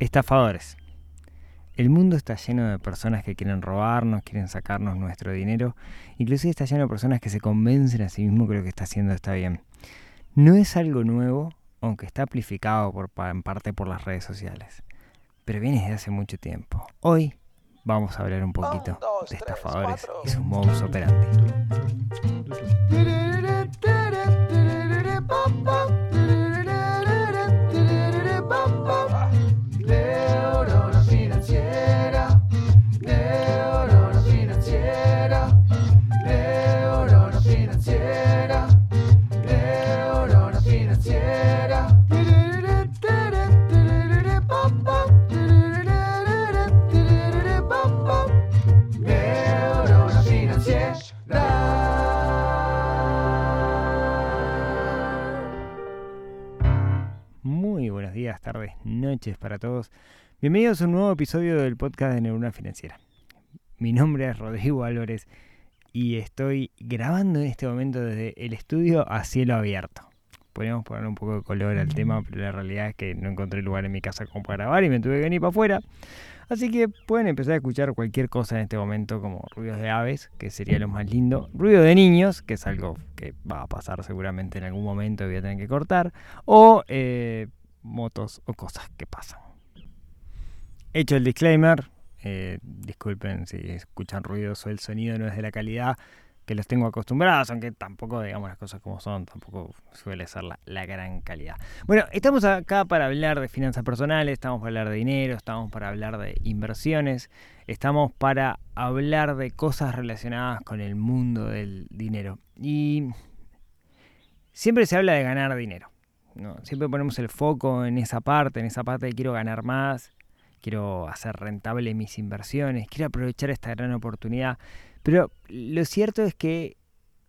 Estafadores. El mundo está lleno de personas que quieren robarnos, quieren sacarnos nuestro dinero. Inclusive está lleno de personas que se convencen a sí mismos que lo que está haciendo está bien. No es algo nuevo, aunque está amplificado por, en parte por las redes sociales. Pero viene desde hace mucho tiempo. Hoy vamos a hablar un poquito de estafadores y sus modus operandi. Noches para todos. Bienvenidos a un nuevo episodio del podcast de Neurona Financiera. Mi nombre es Rodrigo Álvarez y estoy grabando en este momento desde el estudio a cielo abierto. Podríamos poner un poco de color al tema, pero la realidad es que no encontré lugar en mi casa como para grabar y me tuve que venir para afuera. Así que pueden empezar a escuchar cualquier cosa en este momento, como ruidos de aves, que sería lo más lindo, ruido de niños, que es algo que va a pasar seguramente en algún momento y voy a tener que cortar, o eh, motos o cosas que pasan. Hecho el disclaimer, eh, disculpen si escuchan ruidos o el sonido no es de la calidad que los tengo acostumbrados, aunque tampoco, digamos las cosas como son, tampoco suele ser la, la, gran calidad. Bueno, estamos acá para hablar de finanzas personales, estamos para hablar de dinero, estamos para hablar de inversiones, estamos para hablar de cosas relacionadas con el mundo del dinero. Y siempre se habla de ganar dinero. ¿No? Siempre ponemos el foco en esa parte, en esa parte de quiero ganar más, quiero hacer rentable mis inversiones, quiero aprovechar esta gran oportunidad. Pero lo cierto es que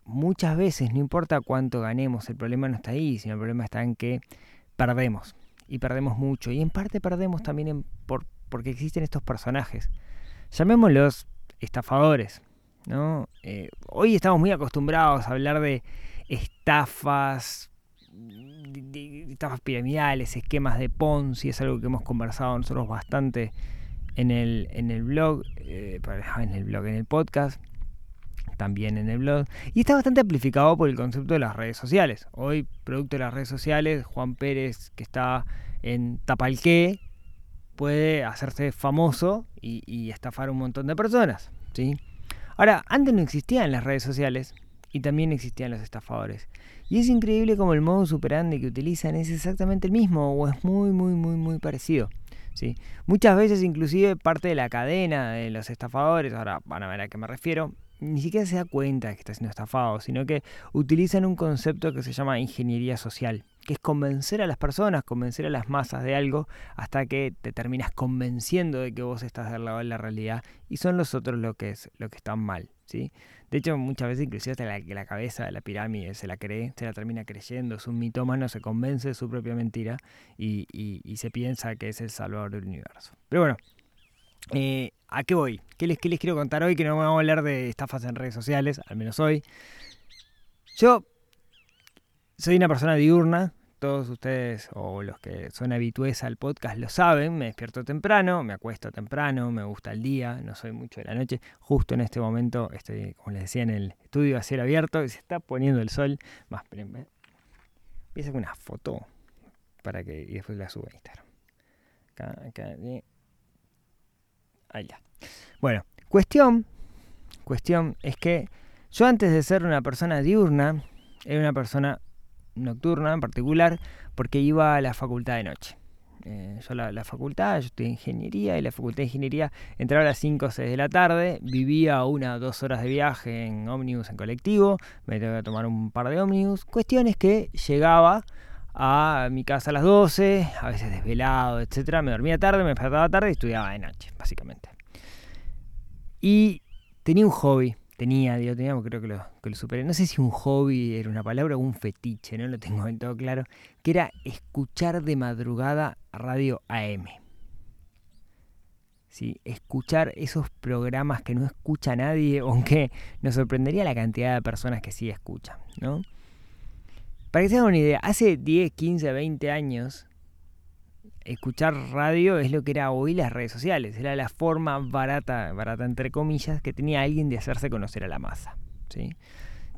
muchas veces, no importa cuánto ganemos, el problema no está ahí, sino el problema está en que perdemos. Y perdemos mucho. Y en parte perdemos también por, porque existen estos personajes. Llamémoslos estafadores. ¿no? Eh, hoy estamos muy acostumbrados a hablar de estafas, estafas piramidales, esquemas de Ponzi, es algo que hemos conversado nosotros bastante en el, en el blog, eh, en el blog, en el podcast, también en el blog, y está bastante amplificado por el concepto de las redes sociales. Hoy, producto de las redes sociales, Juan Pérez, que está en Tapalqué, puede hacerse famoso y, estafar a un montón de personas. ¿sí? Ahora, antes no existían las redes sociales y también existían los estafadores. Y es increíble como el modo superandi que utilizan es exactamente el mismo o es muy, muy, muy, muy parecido. ¿sí? Muchas veces inclusive parte de la cadena de los estafadores, ahora van a ver a qué me refiero, ni siquiera se da cuenta que está siendo estafado, sino que utilizan un concepto que se llama ingeniería social, que es convencer a las personas, convencer a las masas de algo hasta que te terminas convenciendo de que vos estás del lado de la realidad y son los otros lo que, es, lo que están mal. ¿sí? De hecho, muchas veces inclusive hasta la, la cabeza de la pirámide se la cree, se la termina creyendo, es un mitómano, se convence de su propia mentira y, se piensa que es el salvador del universo. Pero bueno, eh, ¿a qué voy? ¿Qué les, ¿Qué les quiero contar hoy? Que no vamos a hablar de estafas en redes sociales, al menos hoy. Yo soy una persona diurna, todos ustedes o los que son habitués al podcast lo saben, me despierto temprano, me acuesto temprano, me gusta el día, no soy mucho de la noche. Justo en este momento estoy, como les decía, en el estudio a cielo abierto y se está poniendo el sol. Más, voy a sacar una foto para que y después la suba a Instagram. Acá, acá, Bueno, cuestión, cuestión es que yo antes de ser una persona diurna, era una persona nocturna en particular, porque iba a la facultad de noche. Eh, yo la, facultad, yo en ingeniería y la facultad de ingeniería entraba a las 5 o 6 de la tarde, vivía una o dos horas de viaje en ómnibus, en colectivo, me tengo que tomar un par de ómnibus. Cuestión es que llegaba a mi casa a las 12, a veces desvelado, etcétera, me dormía tarde, me despertaba tarde y estudiaba de noche, básicamente. Y tenía un hobby, tenía, digo, tenía, creo que lo, que superé. No sé si un hobby era una palabra o un fetiche, no lo tengo del todo claro, que era escuchar de madrugada radio AM. ¿Sí? Escuchar esos programas que no escucha nadie, aunque nos sorprendería la cantidad de personas que sí escuchan, ¿no? Para que se hagan una idea, hace 10, 15, 20 años escuchar radio es lo que era hoy las redes sociales. Era la forma barata, barata entre comillas, que tenía alguien de hacerse conocer a la masa. ¿sí?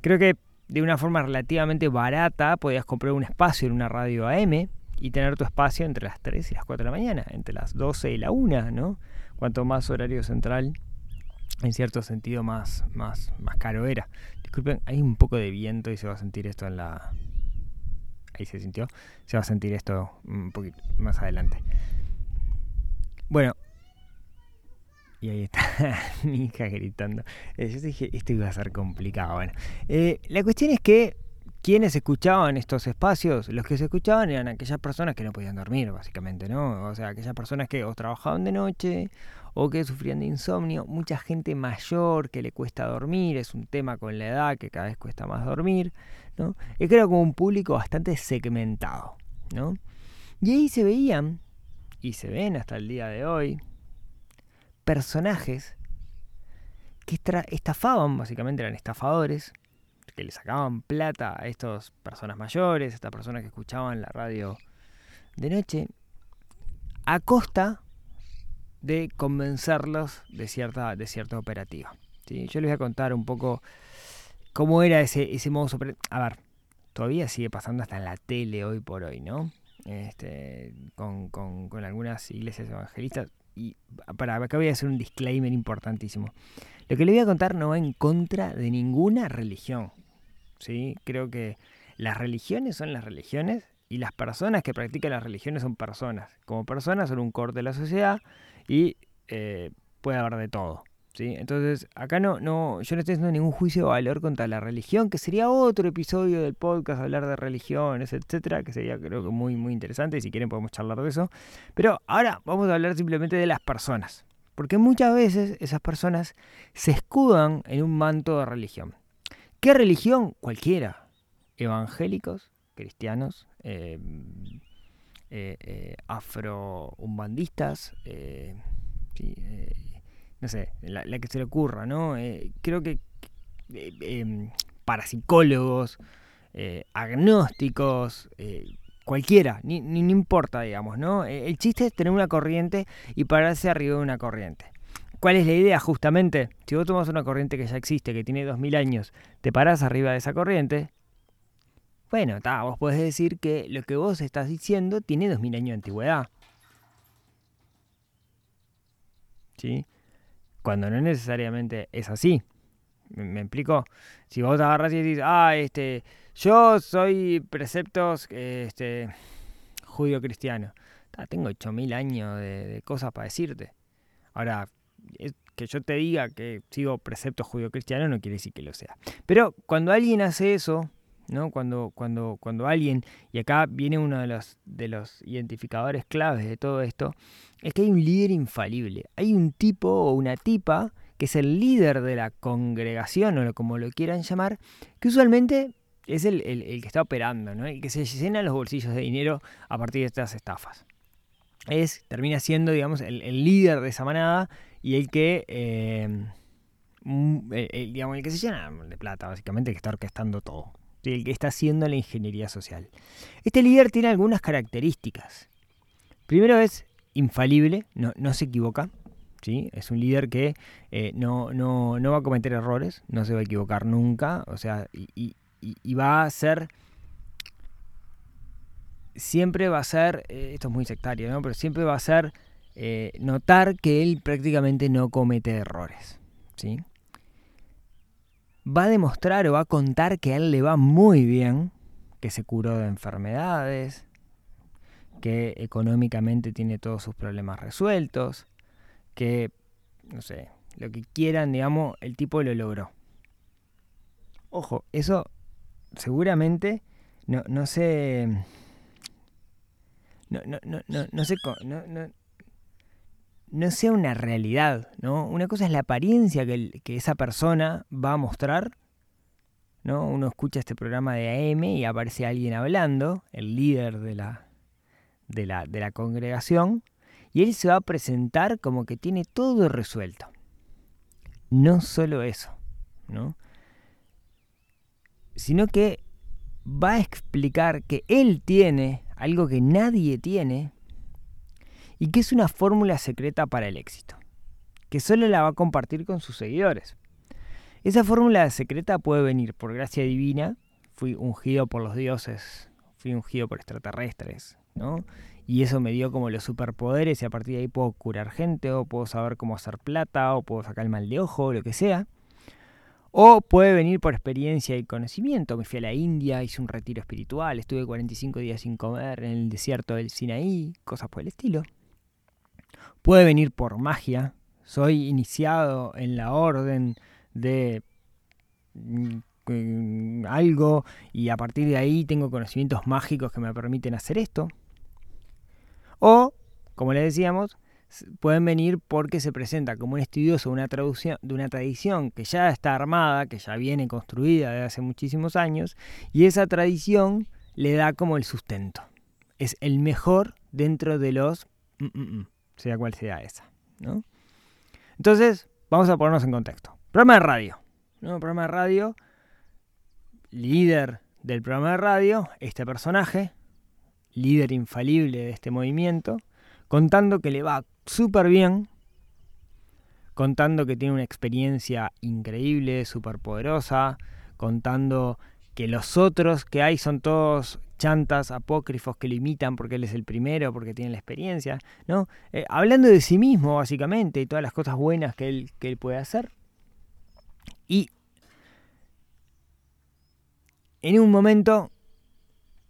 Creo que de una forma relativamente barata podías comprar un espacio en una radio AM y tener tu espacio entre las 3 y las 4 de la mañana, entre las 12 y la 1, ¿no? Cuanto más horario central, en cierto sentido más, más, más caro era. Disculpen, hay un poco de viento y se va a sentir esto en la... Ahí se sintió. Se va a sentir esto un poquito más adelante. Bueno. Y ahí está mi hija gritando. Eh, yo dije, esto iba a ser complicado. Bueno, eh, la cuestión es que quienes escuchaban estos espacios, los que se escuchaban eran aquellas personas que no podían dormir, básicamente, ¿no? O sea, aquellas personas que o trabajaban de noche o que sufrían de insomnio, mucha gente mayor que le cuesta dormir, es un tema con la edad que cada vez cuesta más dormir, ¿no? Es creo como un público bastante segmentado, ¿no? Y ahí se veían, y se ven hasta el día de hoy, personajes que estafaban, básicamente eran estafadores, que le sacaban plata a estas personas mayores, a estas personas que escuchaban la radio de noche, a costa de convencerlos de cierta, de cierta operativa. ¿sí? Yo les voy a contar un poco cómo era ese, ese modo A ver, todavía sigue pasando hasta en la tele hoy por hoy, ¿no? Este, con, con, con algunas iglesias evangelistas. Y para acá voy a hacer un disclaimer importantísimo. Lo que les voy a contar no va en contra de ninguna religión. ¿sí? Creo que las religiones son las religiones y las personas que practican las religiones son personas. Como personas son un corte de la sociedad y eh, puede haber de todo. ¿Sí? Entonces, acá no, no, yo no estoy haciendo ningún juicio de valor contra la religión, que sería otro episodio del podcast, hablar de religiones, etcétera, que sería creo que muy, muy interesante, y si quieren podemos charlar de eso. Pero ahora vamos a hablar simplemente de las personas. Porque muchas veces esas personas se escudan en un manto de religión. ¿Qué religión? Cualquiera. Evangélicos, cristianos, eh, eh, eh afro-umbandistas, eh, no sé, la, que se le ocurra, ¿no? creo que em, parapsicólogos, agnósticos, cualquiera, ni, ni, no importa, digamos, ¿no? El chiste es tener una corriente y pararse arriba de una corriente. ¿Cuál es la idea justamente? Si vos tomas una corriente que ya existe, que tiene 2000 años, te parás arriba de esa corriente, bueno, vos podés decir que lo que vos estás diciendo tiene 2000 años de antigüedad. ¿Sí? Cuando no necesariamente es así. ¿Me, explico? Si vos agarras y dices, ah, este, yo soy preceptos este, judío-cristiano. Tengo 8000 años de, cosas para decirte. Ahora, que yo te diga que sigo preceptos judío-cristianos no quiere decir que lo sea. Pero cuando alguien hace eso, ¿no? Cuando, cuando, cuando alguien, y acá viene uno de los, de los identificadores claves de todo esto, es que hay un líder infalible. Hay un tipo o una tipa que es el líder de la congregación o como lo quieran llamar, que usualmente es el, que está operando, ¿no? el que se llena los bolsillos de dinero a partir de estas estafas. Es, termina siendo, digamos, el, el líder de esa manada y el que, em, mm, el, digamos, el que se llena de plata, básicamente, el que está orquestando todo, el que está haciendo la ingeniería social. Este líder tiene algunas características. Primero es infalible, no, se equivoca, ¿sí? es un líder que eh, no, va a cometer errores, no se va a equivocar nunca, o sea, y, y, va a ser siempre va a ser, eh, esto es muy sectario, ¿no? pero siempre va a ser eh, notar que él prácticamente no comete errores. ¿sí? Va a demostrar o va a contar que a él le va muy bien, que se curó de enfermedades, que económicamente tiene todos sus problemas resueltos, que, no sé, lo que quieran, digamos, el tipo lo logró. Ojo, eso seguramente no, no sé... No, no, no, no, no sea una realidad, ¿no? Una cosa es la apariencia que, esa persona va a mostrar, ¿no? Uno escucha este programa de AM y aparece alguien hablando, el líder de la, de la, de la congregación, y él se va a presentar como que tiene todo resuelto. No solo eso, ¿no? Sino que va a explicar que él tiene algo que nadie tiene, y que es una fórmula secreta para el éxito, que solo la va a compartir con sus seguidores. Esa fórmula secreta puede venir por gracia divina, fui ungido por los dioses, fui ungido por extraterrestres, ¿no? Y eso me dio como los superpoderes y a partir de ahí puedo curar gente o puedo saber cómo hacer plata o puedo sacar el mal de ojo o lo que sea. O puede venir por experiencia y conocimiento. Me fui a la India, hice un retiro espiritual, estuve 45 días sin comer en el desierto del Sinaí, cosas por el estilo. Puede venir por magia. Soy iniciado en la orden de mm, algo y a partir de ahí tengo conocimientos mágicos que me permiten hacer esto. O, como le decíamos, pueden venir porque se presenta como un estudioso de una, tradición que ya está armada, que ya viene construida desde hace muchísimos años, y esa tradición le da como el sustento. Es el mejor dentro de los, mm, mm, mm, sea cual sea esa. ¿no? Entonces, vamos a ponernos en contexto. Programa de radio. ¿no? Programa de radio, líder del programa de radio, este personaje, líder infalible de este movimiento, contando que le va súper bien, contando que tiene una experiencia increíble, súper poderosa, contando que los otros que hay son todos chantas, apócrifos que lo imitan porque él es el primero, porque tiene la experiencia, ¿no? Eh, hablando de sí mismo, básicamente, y todas las cosas buenas que él, que él puede hacer. Y en un momento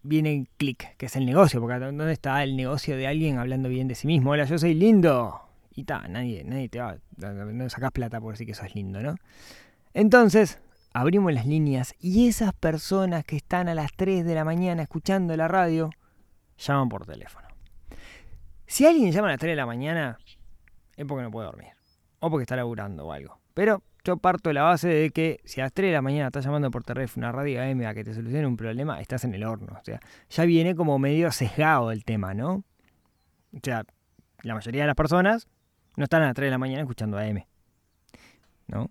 viene el clic, que es el negocio, porque ¿dónde está el negocio de alguien hablando bien de sí mismo? Hola, yo soy lindo. Y ta, nadie, nadie te va, no sacas plata por decir que sos lindo, ¿no? Entonces, abrimos las líneas y esas personas que están a las 3 de la mañana escuchando la radio, llaman por teléfono. Si alguien llama a las 3 de la mañana, es porque no puede dormir. O porque está laburando o algo. Pero yo parto de la base de que si a las 3 de la mañana estás llamando por teléfono una radio AM a que te solucione un problema, estás en el horno. O sea, ya viene como medio sesgado el tema, ¿no? O sea, la mayoría de las personas no están a las 3 de la mañana escuchando AM. ¿No?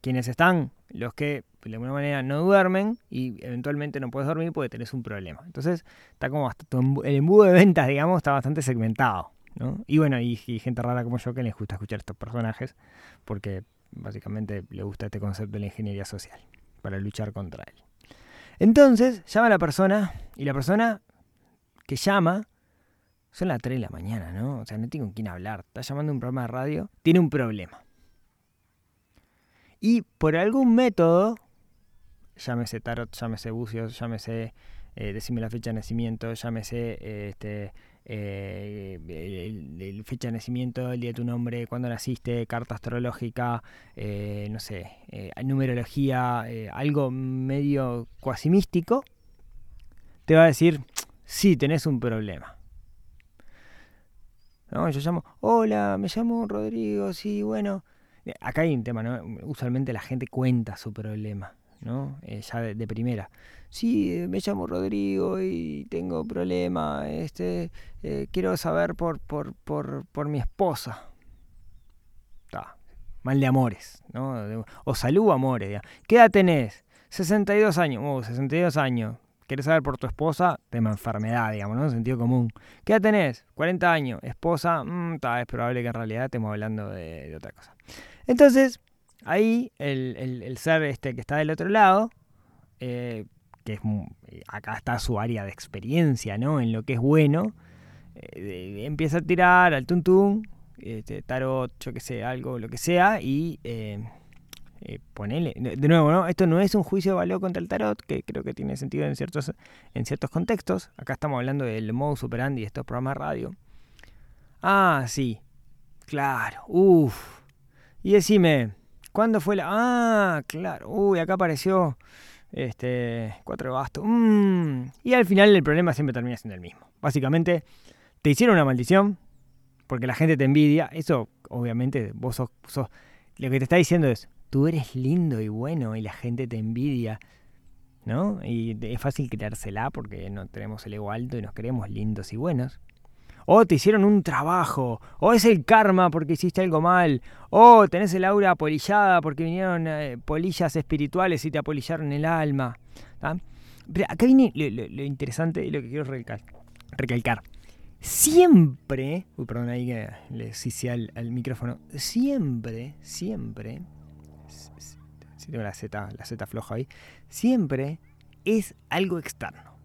Quienes están, los que de alguna manera no duermen y eventualmente no puedes dormir porque tenés un problema. Entonces, está como el embudo de ventas, digamos, está bastante segmentado. ¿no? Y bueno, y, y gente rara como yo que les gusta escuchar estos personajes porque Básicamente le gusta este concepto de la ingeniería social para luchar contra él. Entonces llama a la persona y la persona que llama son las 3 de la mañana, ¿no? O sea, no tiene con quién hablar. Está llamando a un programa de radio, tiene un problema. Y por algún método, llámese tarot, llámese bucios, llámese eh, decime la fecha de nacimiento, llámese este, eh, el, fecha de nacimiento, el día de tu nombre, cuándo naciste, carta astrológica, eh, no sé, numerología, algo medio cuasi místico, te va a decir, sí, tenés un problema. ¿No? Yo llamo, hola, me llamo Rodrigo, sí, bueno. Acá hay un tema, ¿no? Usualmente la gente cuenta su problema. ¿no? Eh, ya de, primera. Sí, eh, me llamo Rodrigo y tengo problema, este, eh, quiero saber por, por, por, por mi esposa. mal de amores, ¿no? O salud amores. ¿Qué edad tenés? 62 años. Oh, 62 años. ¿Quieres saber por tu esposa? Tema enfermedad, digamos, ¿no? Sentido común. ¿Qué edad tenés? 40 años. Esposa, mm, es probable que en realidad estemos hablando de, otra cosa. Entonces, Ahí el, ser este que está del otro lado, eh, que es, acá está su área de experiencia, ¿no? En lo que es bueno, eh, empieza a tirar al tuntún, este, tarot, yo que sé, algo, lo que sea, y eh, ponele. De nuevo, ¿no? Esto no es un juicio de valor contra el tarot, que creo que tiene sentido en ciertos, en ciertos contextos. Acá estamos hablando del modus operandi de estos programas de radio. Ah, sí. Claro. Uff. Y decime, ¿Cuándo fue la.? Ah, claro. Uy, acá apareció. Este. Cuatro bastos. Mm. Y al final el problema siempre termina siendo el mismo. Básicamente, te hicieron una maldición. Porque la gente te envidia. Eso, obviamente, vos sos. Lo que te está diciendo es. Tú eres lindo y bueno y la gente te envidia. ¿No? Y es fácil creársela porque no tenemos el ego alto y nos creemos lindos y buenos o te hicieron un trabajo, o es el karma porque hiciste algo mal, o tenés el aura apolillada porque vinieron eh, polillas espirituales y te apolillaron el alma. Pero acá viene lo, interesante y lo que quiero recalcar. siempre, uy, perdón, ahí que le hice al, al micrófono, siempre, siempre, si tengo la Z, la Z floja ahí, siempre es algo externo.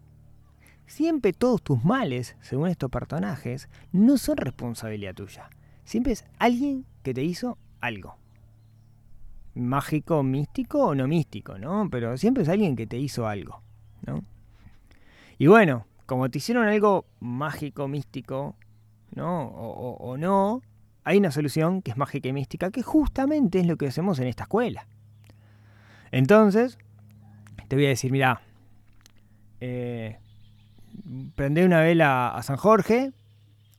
Siempre todos tus males, según estos personajes, no son responsabilidad tuya. Siempre es alguien que te hizo algo. Mágico, místico o no místico, ¿no? Pero siempre es alguien que te hizo algo, ¿no? Y bueno, como te hicieron algo mágico, místico, ¿no? O, no, hay una solución que es mágica y mística, que justamente es lo que hacemos en esta escuela. Entonces, te voy a decir, mira, eh, prender una vela a San Jorge,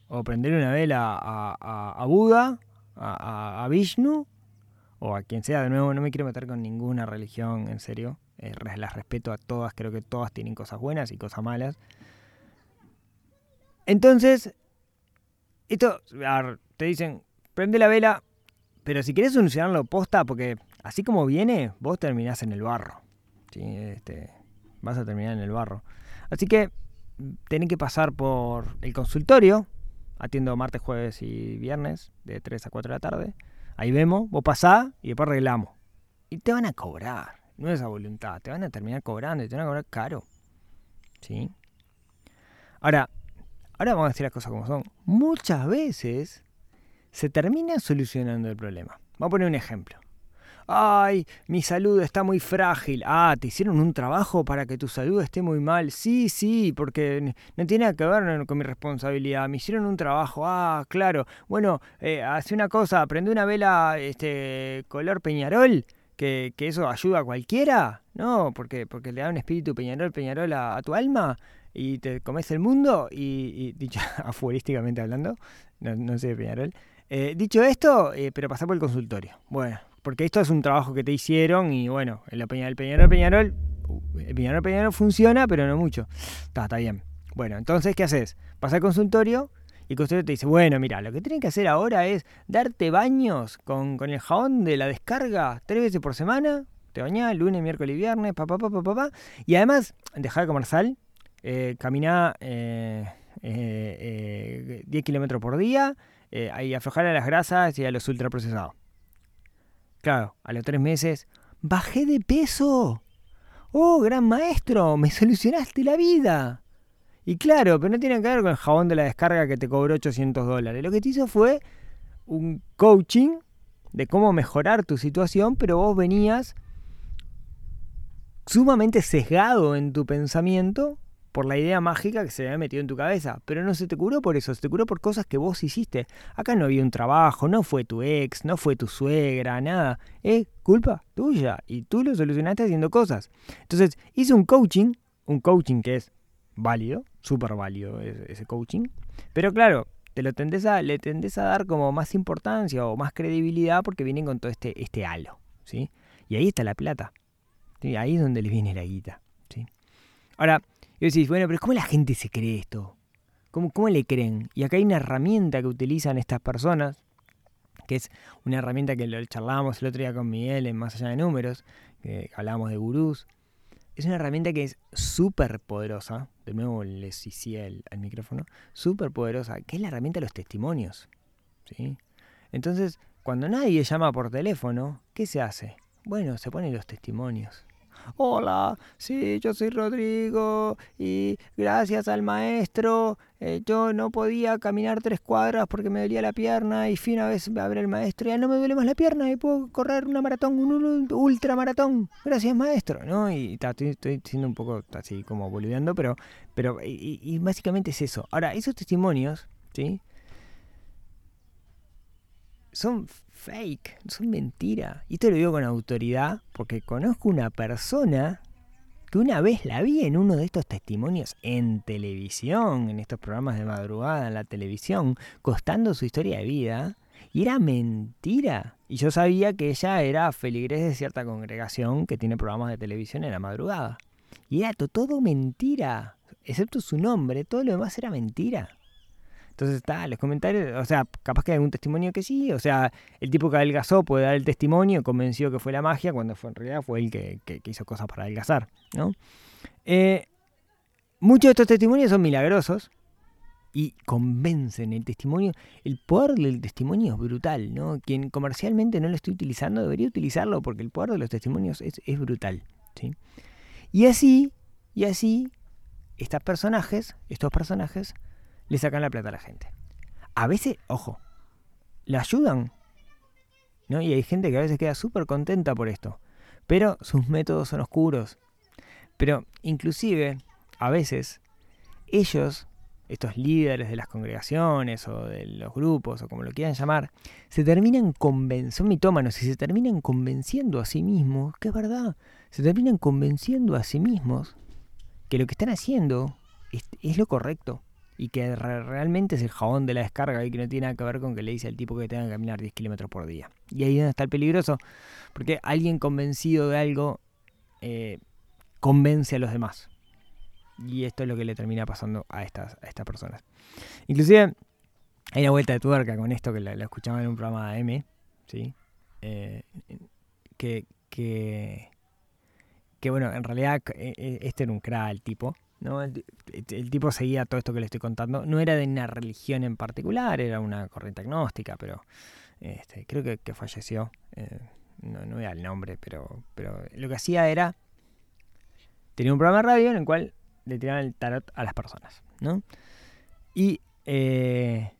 o prender una vela a, Buda, a, Vishnu, o a quien sea, de nuevo, no me quiero meter con ninguna religión, en serio, eh, las respeto a todas, creo que todas tienen cosas buenas y cosas malas. Entonces, esto, te dicen, prende la vela, pero si quieres solucionarlo posta, porque así como viene, vos terminás en el barro. ¿sí? Este, vas a terminar en el barro. Así que tenés que pasar por el consultorio. Atiendo martes, jueves y viernes, de 3 a 4 de la tarde. Ahí vemos, vos pasás y después arreglamos. Y te van a cobrar, no es a voluntad, te van a terminar cobrando y te van a cobrar caro. ¿Sí? Ahora, ahora vamos a decir las cosas como son. Muchas veces se termina solucionando el problema. Vamos a poner un ejemplo. Ay, mi salud está muy frágil. Ah, ¿te hicieron un trabajo para que tu salud esté muy mal? Sí, sí, porque no tiene que ver con mi responsabilidad. Me hicieron un trabajo. Ah, claro. Bueno, eh, hace una cosa, prende una vela este, color peñarol, que, eso ayuda a cualquiera. No, porque, porque le da un espíritu peñarol, peñarol a, tu alma y te comes el mundo. Y, dicho afuerísticamente hablando, no, sé de peñarol. Eh, dicho esto, eh, pero pasar por el consultorio. Bueno, porque esto es un trabajo que te hicieron y bueno, el Peñarol Peñarol, el Peñarol Peñarol funciona, pero no mucho. Está, está bien. Bueno, entonces, ¿qué haces? Vas al consultorio y el consultorio te dice, bueno, mira, lo que tienen que hacer ahora es darte baños con, el jabón de la descarga tres veces por semana. Te bañás lunes, miércoles y viernes, papá, papá, papá. Y además, dejar de comer sal, eh, caminar eh, eh, 10 kilómetros por día eh, y aflojar a las grasas y a los ultraprocesados. Claro, a los tres meses, bajé de peso. Oh, gran maestro, me solucionaste la vida. Y claro, pero no tiene que ver con el jabón de la descarga que te cobró 800 dólares. Lo que te hizo fue un coaching de cómo mejorar tu situación, pero vos venías sumamente sesgado en tu pensamiento por la idea mágica que se había metido en tu cabeza. Pero no se te curó por eso, se te curó por cosas que vos hiciste. Acá no había un trabajo, no fue tu ex, no fue tu suegra, nada. Es culpa tuya y tú lo solucionaste haciendo cosas. Entonces hice un coaching, un coaching que es válido, súper válido ese coaching. Pero claro, te lo tendés a, le tendés a dar como más importancia o más credibilidad porque vienen con todo este, este halo. ¿sí? Y ahí está la plata. Ahí es donde les viene la guita. ¿sí? Ahora, y decís, bueno, pero ¿cómo la gente se cree esto? ¿Cómo, ¿Cómo le creen? Y acá hay una herramienta que utilizan estas personas, que es una herramienta que lo charlábamos el otro día con Miguel en Más Allá de Números, que hablábamos de gurús. Es una herramienta que es súper poderosa, de nuevo les hice el, micrófono, súper poderosa, que es la herramienta de los testimonios. ¿sí? Entonces, cuando nadie llama por teléfono, ¿qué se hace? Bueno, se ponen los testimonios hola, sí, yo soy Rodrigo y gracias al maestro eh, yo no podía caminar tres cuadras porque me dolía la pierna y fin a vez a ver el maestro, ya no me duele más la pierna y puedo correr una maratón, un ultramaratón, gracias maestro, ¿no? Y estoy, siendo un poco así como boludeando, pero, pero y, y básicamente es eso. Ahora, esos testimonios, ¿sí? Son fake, son mentira. Y esto lo digo con autoridad porque conozco una persona que una vez la vi en uno de estos testimonios en televisión, en estos programas de madrugada en la televisión, costando su historia de vida, y era mentira. Y yo sabía que ella era feligrés de cierta congregación que tiene programas de televisión en la madrugada. Y era todo mentira, excepto su nombre, todo lo demás era mentira. Entonces está, los comentarios, o sea, capaz que hay algún testimonio que sí, o sea, el tipo que adelgazó puede dar el testimonio, convenció que fue la magia, cuando en realidad fue el que, hizo cosas para adelgazar, ¿no? Eh, muchos de estos testimonios son milagrosos, y convencen. El testimonio, el poder del testimonio es brutal, ¿no? Quien comercialmente no lo esté utilizando debería utilizarlo porque el poder de los testimonios es, es brutal, ¿sí? Y así, y así, estos personajes, estos personajes, le sacan la plata a la gente. A veces, ojo, le ayudan, ¿no? Y hay gente que a veces queda súper contenta por esto. Pero sus métodos son oscuros. Pero inclusive, a veces, ellos estos líderes de las congregaciones o de los grupos o como lo quieran llamar, se terminan convenciendo, son mitómanos y se terminan convenciendo a sí mismos, que es verdad, se terminan convenciendo a sí mismos que lo que están haciendo es, lo correcto y que realmente es el jabón de la descarga y que no tiene nada que ver con que le dice al tipo que tenga que caminar 10 kilómetros por día. Y ahí es donde está el peligroso, porque alguien convencido de algo eh, convence a los demás. Y esto es lo que le termina pasando a estas, a estas personas. Inclusive hay una vuelta de tuerca con esto que la, escuchaba en un programa de M, ¿sí? Eh, que, que, que, bueno, en realidad e, e, este era un cra el tipo, ¿no? El, tipo seguía todo esto que le estoy contando. No era de una religión en particular, era una corriente agnóstica, pero este, creo que, falleció. Eh, no, no el nombre, pero, pero lo que hacía era... Tenía un programa de radio en el cual le tiraban el tarot a las personas, ¿no? Y eh,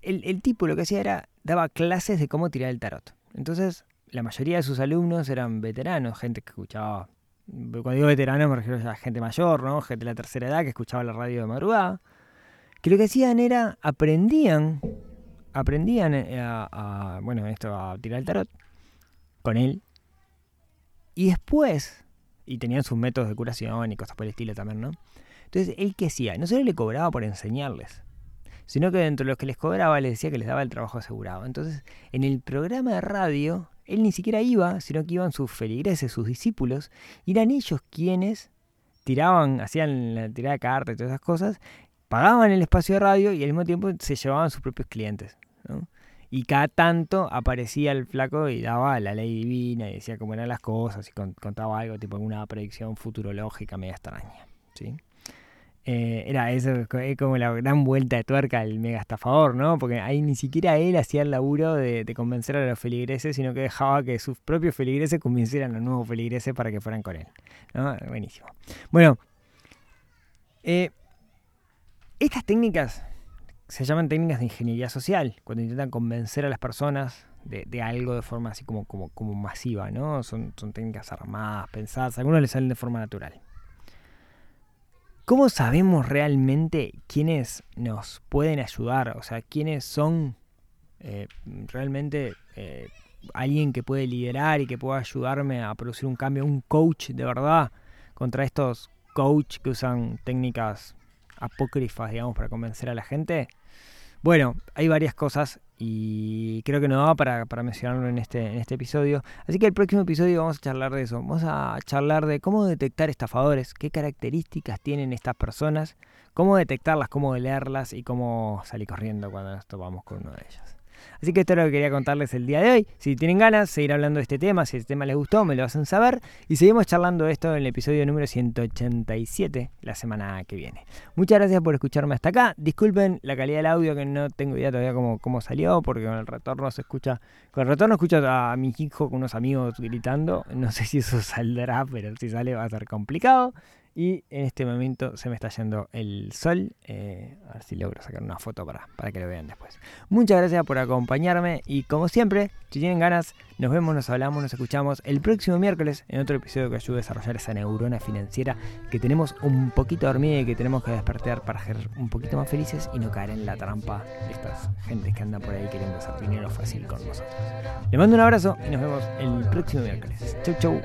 el, tipo lo que hacía era, daba clases de cómo tirar el tarot. Entonces, la mayoría de sus alumnos eran veteranos, gente que escuchaba, cuando digo veteranos me refiero a gente mayor, ¿no? Gente de la tercera edad que escuchaba la radio de madrugada, que lo que hacían era, aprendían, aprendían eh, a, bueno, esto, a tirar el tarot con él, y después y tenían sus métodos de curación y cosas por el estilo también, ¿no? Entonces, él qué hacía, no solo le cobraba por enseñarles, sino que dentro de los que les cobraba les decía que les daba el trabajo asegurado. Entonces, en el programa de radio, él ni siquiera iba, sino que iban sus feligreses, sus discípulos, y eran ellos quienes tiraban, hacían la tirada de cartas y todas esas cosas, pagaban el espacio de radio y al mismo tiempo se llevaban sus propios clientes. ¿no? Y cada tanto aparecía el flaco y daba la ley divina y decía cómo eran las cosas y contaba algo, tipo alguna predicción futurológica media extraña. ¿sí? Eh, era eso, como la gran vuelta de tuerca del mega estafador, ¿no? Porque ahí ni siquiera él hacía el laburo de, convencer a los feligreses, sino que dejaba que sus propios feligreses convencieran a los nuevos feligreses para que fueran con él. ¿no? Buenísimo. Bueno, eh, estas técnicas se llaman técnicas de ingeniería social, cuando intentan convencer a las personas de, algo de forma así como, como, como masiva, ¿no? Son, son técnicas armadas, pensadas, algunos les salen de forma natural. ¿Cómo sabemos realmente quiénes nos pueden ayudar? O sea, quiénes son eh, realmente eh, alguien que puede liderar y que pueda ayudarme a producir un cambio, un coach de verdad, contra estos coach que usan técnicas apócrifas, digamos, para convencer a la gente. Bueno, hay varias cosas y creo que no da para, para mencionarlo en este, en este episodio. Así que el próximo episodio vamos a charlar de eso. Vamos a charlar de cómo detectar estafadores, qué características tienen estas personas, cómo detectarlas, cómo leerlas y cómo salir corriendo cuando nos topamos con uno de ellos. Así que esto es lo que quería contarles el día de hoy. Si tienen ganas seguir hablando de este tema, si este tema les gustó, me lo hacen saber. Y seguimos charlando de esto en el episodio número 187 la semana que viene. Muchas gracias por escucharme hasta acá. Disculpen la calidad del audio que no tengo idea todavía cómo, cómo salió, porque con el retorno se escucha. Con el retorno escucho a mi hijo con unos amigos gritando. No sé si eso saldrá, pero si sale va a ser complicado. Y en este momento se me está yendo el sol. Eh, a ver si logro sacar una foto para, para que lo vean después. Muchas gracias por acompañarme y como siempre, si tienen ganas, nos vemos, nos hablamos, nos escuchamos el próximo miércoles en otro episodio que ayude a desarrollar esa neurona financiera que tenemos un poquito dormida y que tenemos que despertar para ser un poquito más felices y no caer en la trampa de estas gentes que andan por ahí queriendo hacer dinero fácil con nosotros. Les mando un abrazo y nos vemos el próximo miércoles. Chau, chau.